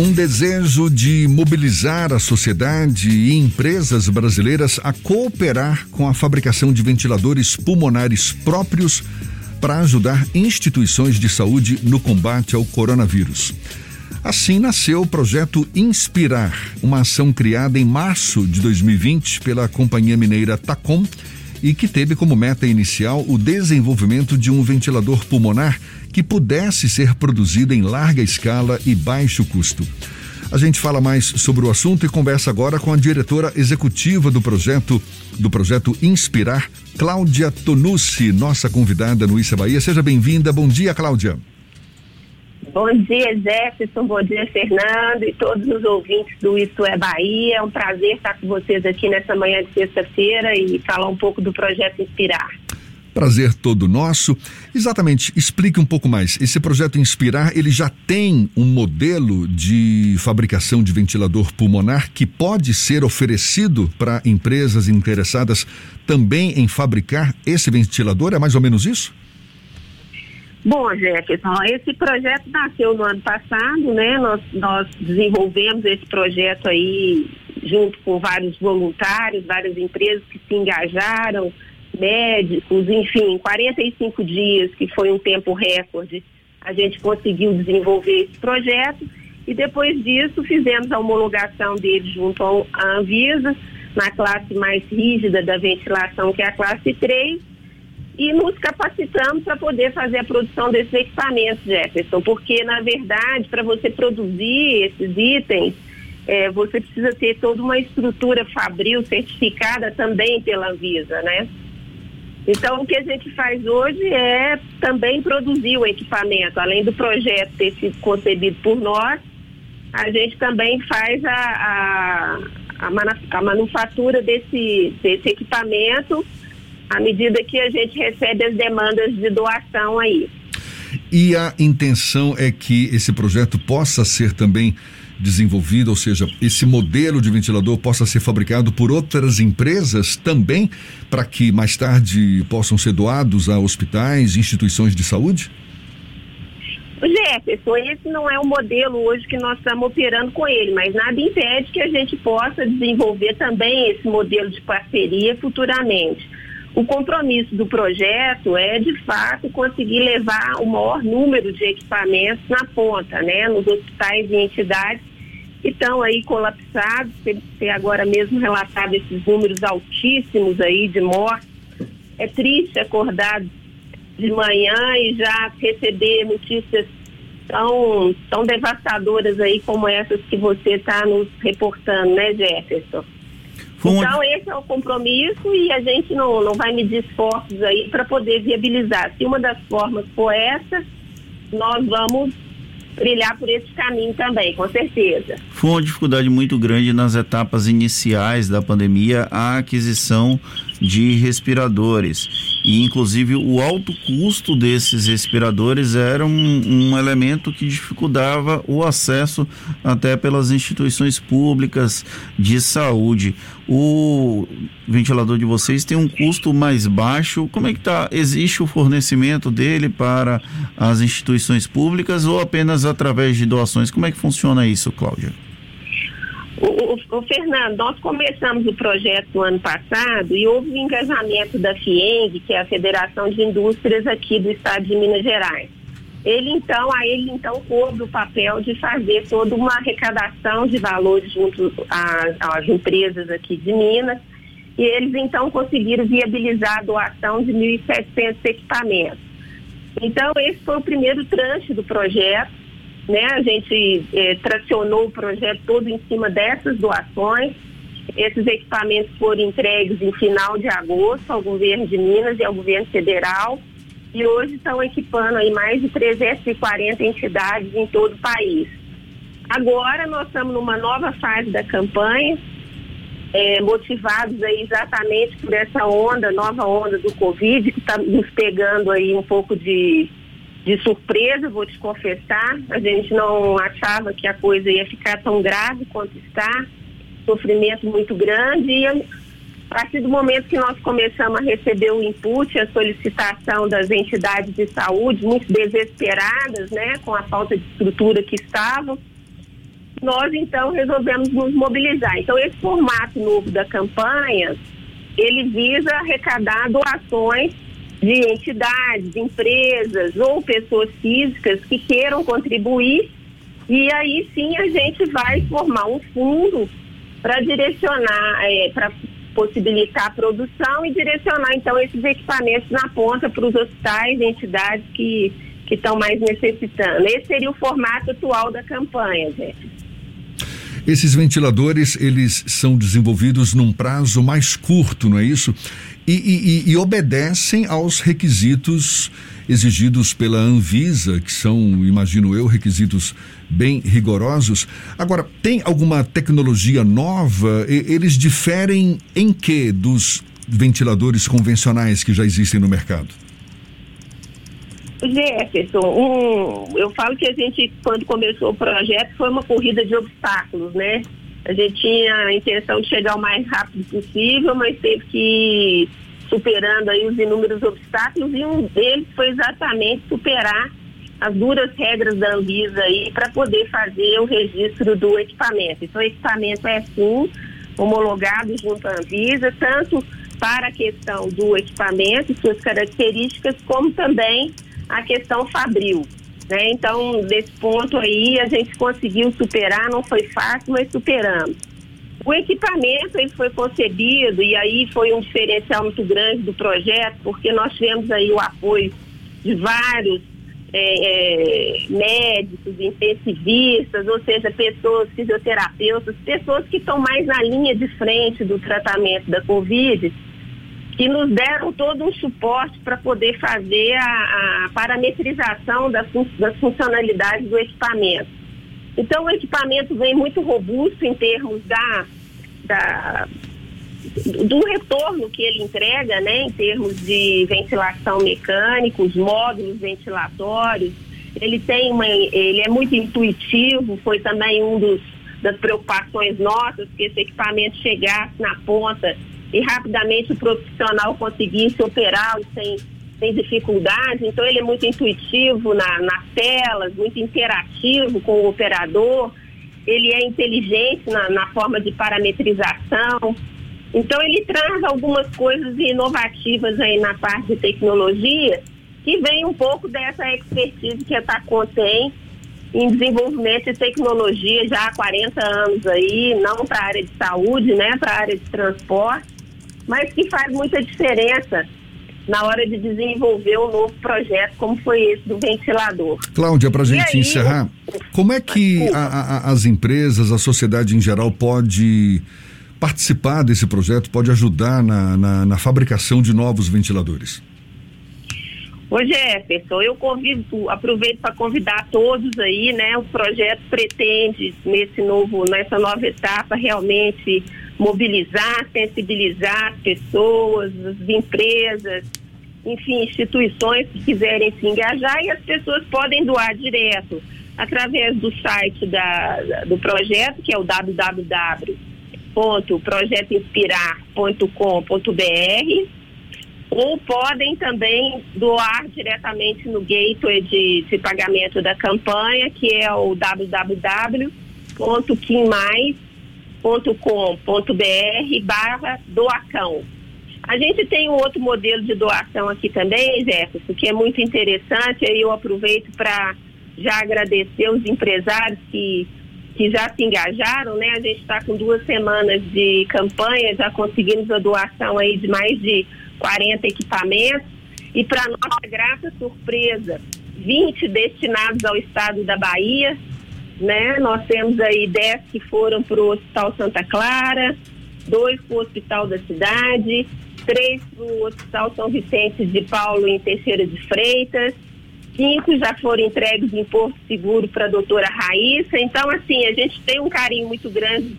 Um desejo de mobilizar a sociedade e empresas brasileiras a cooperar com a fabricação de ventiladores pulmonares próprios para ajudar instituições de saúde no combate ao coronavírus. Assim nasceu o projeto Inspirar, uma ação criada em março de 2020 pela companhia mineira Tacom e que teve como meta inicial o desenvolvimento de um ventilador pulmonar que pudesse ser produzido em larga escala e baixo custo. A gente fala mais sobre o assunto e conversa agora com a diretora executiva do projeto do projeto Inspirar, Cláudia Tonucci, nossa convidada no Issa Bahia. Seja bem-vinda. Bom dia, Cláudia. Bom dia, Jefferson. Bom dia, Fernando e todos os ouvintes do Isso é Bahia. É um prazer estar com vocês aqui nessa manhã de sexta-feira e falar um pouco do projeto Inspirar. Prazer todo nosso. Exatamente, explique um pouco mais. Esse projeto Inspirar, ele já tem um modelo de fabricação de ventilador pulmonar que pode ser oferecido para empresas interessadas também em fabricar esse ventilador? É mais ou menos isso? Bom, Jefferson, esse projeto nasceu no ano passado, né? Nós, nós desenvolvemos esse projeto aí junto com vários voluntários, várias empresas que se engajaram, médicos, enfim, 45 dias, que foi um tempo recorde, a gente conseguiu desenvolver esse projeto e depois disso fizemos a homologação dele junto à Anvisa, na classe mais rígida da ventilação, que é a classe 3, e nos capacitamos para poder fazer a produção desses equipamentos, Jefferson, porque, na verdade, para você produzir esses itens, é, você precisa ter toda uma estrutura fabril certificada também pela Anvisa, né? Então, o que a gente faz hoje é também produzir o equipamento. Além do projeto ter sido concebido por nós, a gente também faz a, a, a, a manufatura desse, desse equipamento à medida que a gente recebe as demandas de doação aí. E a intenção é que esse projeto possa ser também desenvolvido, ou seja, esse modelo de ventilador possa ser fabricado por outras empresas também, para que mais tarde possam ser doados a hospitais, instituições de saúde? Jefferson, esse não é o modelo hoje que nós estamos operando com ele, mas nada impede que a gente possa desenvolver também esse modelo de parceria futuramente. O compromisso do projeto é, de fato, conseguir levar o maior número de equipamentos na ponta, né, nos hospitais e entidades que estão aí colapsados, ter agora mesmo relatado esses números altíssimos aí de mortes. É triste acordar de manhã e já receber notícias tão, tão devastadoras aí como essas que você está nos reportando, né, Jefferson? Então, esse é o compromisso e a gente não, não vai medir esforços aí para poder viabilizar. Se uma das formas for essa, nós vamos brilhar por esse caminho também, com certeza. Foi uma dificuldade muito grande nas etapas iniciais da pandemia a aquisição de respiradores. E, inclusive, o alto custo desses respiradores era um, um elemento que dificultava o acesso até pelas instituições públicas de saúde. O ventilador de vocês tem um custo mais baixo. Como é que tá? Existe o fornecimento dele para as instituições públicas ou apenas através de doações? Como é que funciona isso, Cláudia? O, o, o, Fernando, nós começamos o projeto no ano passado e houve um engajamento da FIENG, que é a Federação de Indústrias aqui do estado de Minas Gerais. Ele então, a ele então coube o papel de fazer toda uma arrecadação de valores junto às empresas aqui de Minas e eles então conseguiram viabilizar a doação de 1.700 equipamentos. Então, esse foi o primeiro tranche do projeto né? A gente eh, tracionou o projeto todo em cima dessas doações. Esses equipamentos foram entregues em final de agosto ao governo de Minas e ao governo federal e hoje estão equipando aí mais de 340 entidades em todo o país. Agora nós estamos numa nova fase da campanha, é, motivados aí exatamente por essa onda, nova onda do Covid, que está nos pegando aí um pouco de de surpresa, vou te confessar. A gente não achava que a coisa ia ficar tão grave quanto está. Sofrimento muito grande. E a partir do momento que nós começamos a receber o input, a solicitação das entidades de saúde, muito desesperadas, né, com a falta de estrutura que estavam, nós então resolvemos nos mobilizar. Então, esse formato novo da campanha, ele visa arrecadar doações de entidades, empresas ou pessoas físicas que queiram contribuir e aí sim a gente vai formar um fundo para direcionar, é, para possibilitar a produção e direcionar então esses equipamentos na ponta para os hospitais e entidades que estão mais necessitando. Esse seria o formato atual da campanha, gente. Esses ventiladores, eles são desenvolvidos num prazo mais curto, não é isso? E, e, e, obedecem aos requisitos exigidos pela Anvisa, que são, imagino eu, requisitos bem rigorosos. Agora, tem alguma tecnologia nova? Eles diferem em que dos ventiladores convencionais que já existem no mercado? Jefferson, um, eu falo que a gente, quando começou o projeto, foi uma corrida de obstáculos, né? A gente tinha a intenção de chegar o mais rápido possível, mas teve que ir superando aí os inúmeros obstáculos e um deles foi exatamente superar as duras regras da Anvisa aí para poder fazer o registro do equipamento. Então, o equipamento é sim homologado junto à Anvisa, tanto para a questão do equipamento, suas características, como também a questão fabril. Né? Então, desse ponto aí, a gente conseguiu superar, não foi fácil, mas superamos. O equipamento ele foi concebido e aí foi um diferencial muito grande do projeto, porque nós tivemos aí o apoio de vários é, é, médicos, intensivistas, ou seja, pessoas, fisioterapeutas, pessoas que estão mais na linha de frente do tratamento da Covid que nos deram todo um suporte para poder fazer a, a parametrização das, das funcionalidades do equipamento. Então, o equipamento vem muito robusto em termos da, da do retorno que ele entrega, né, em termos de ventilação mecânica, os módulos ventilatórios. Ele tem uma, ele é muito intuitivo, foi também um dos das preocupações nossas que esse equipamento chegasse na ponta e rapidamente o profissional conseguisse operá-lo sem, sem dificuldade. Então, ele é muito intuitivo na, nas telas, muito interativo com o operador, ele é inteligente na, na forma de parametrização. Então, ele traz algumas coisas inovativas aí na parte de tecnologia, que vem um pouco dessa expertise que a Tacon tem em desenvolvimento de tecnologia já há 40 anos aí, não para a área de saúde, né, para a área de transporte mas que faz muita diferença na hora de desenvolver um novo projeto, como foi esse do ventilador. Cláudia, para a gente aí, encerrar, como é que a, a, as empresas, a sociedade em geral pode participar desse projeto, pode ajudar na, na, na fabricação de novos ventiladores? Ô Jefferson, eu convido, aproveito para convidar todos aí, né? O projeto pretende nesse novo, nessa nova etapa realmente mobilizar, sensibilizar as pessoas, as empresas, enfim, instituições que quiserem se engajar e as pessoas podem doar direto através do site da, do projeto, que é o www.projetoinspirar.com.br ou podem também doar diretamente no gateway de, de pagamento da campanha, que é o www.quimais.com com.br barra doacão. A gente tem um outro modelo de doação aqui também, Jefferson, que é muito interessante. Aí eu aproveito para já agradecer os empresários que, que já se engajaram, né? A gente está com duas semanas de campanha, já conseguimos a doação aí de mais de 40 equipamentos. E para nossa grata surpresa, 20 destinados ao estado da Bahia, né? Nós temos aí 10 que foram para o Hospital Santa Clara, dois para o Hospital da Cidade, três para o Hospital São Vicente de Paulo em Teixeira de Freitas, cinco já foram entregues em Porto Seguro para a doutora Raíssa. Então, assim, a gente tem um carinho muito grande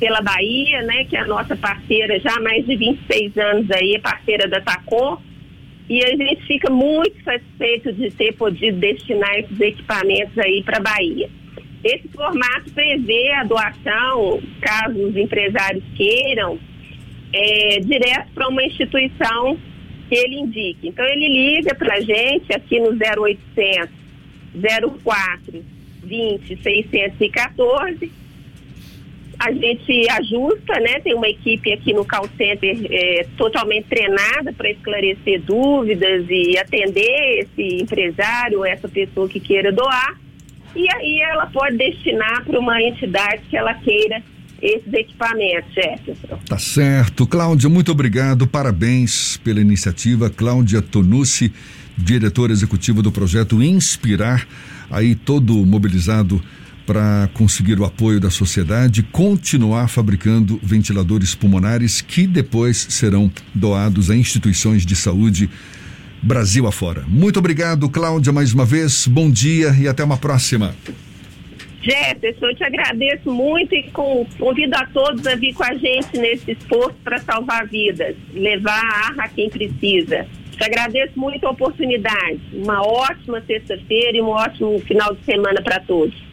pela Bahia, né? Que é a nossa parceira já há mais de 26 anos aí, é parceira da TACOM. E a gente fica muito satisfeito de ter podido destinar esses equipamentos aí para a Bahia. Esse formato prevê a doação, caso os empresários queiram, é, direto para uma instituição que ele indique. Então ele liga para a gente aqui no 0800 04 20 614. A gente ajusta, né? Tem uma equipe aqui no call center é, totalmente treinada para esclarecer dúvidas e atender esse empresário, essa pessoa que queira doar. E aí ela pode destinar para uma entidade que ela queira esses equipamentos, Jefferson. Tá certo. Cláudia, muito obrigado. Parabéns pela iniciativa. Cláudia Tonucci, diretora executiva do projeto Inspirar, aí todo mobilizado para conseguir o apoio da sociedade, continuar fabricando ventiladores pulmonares que depois serão doados a instituições de saúde Brasil afora. Muito obrigado, Cláudia, mais uma vez. Bom dia e até uma próxima. Jefferson, eu te agradeço muito e convido a todos a vir com a gente nesse esforço para salvar vidas, levar a ar a quem precisa. Te agradeço muito a oportunidade. Uma ótima sexta-feira e um ótimo final de semana para todos.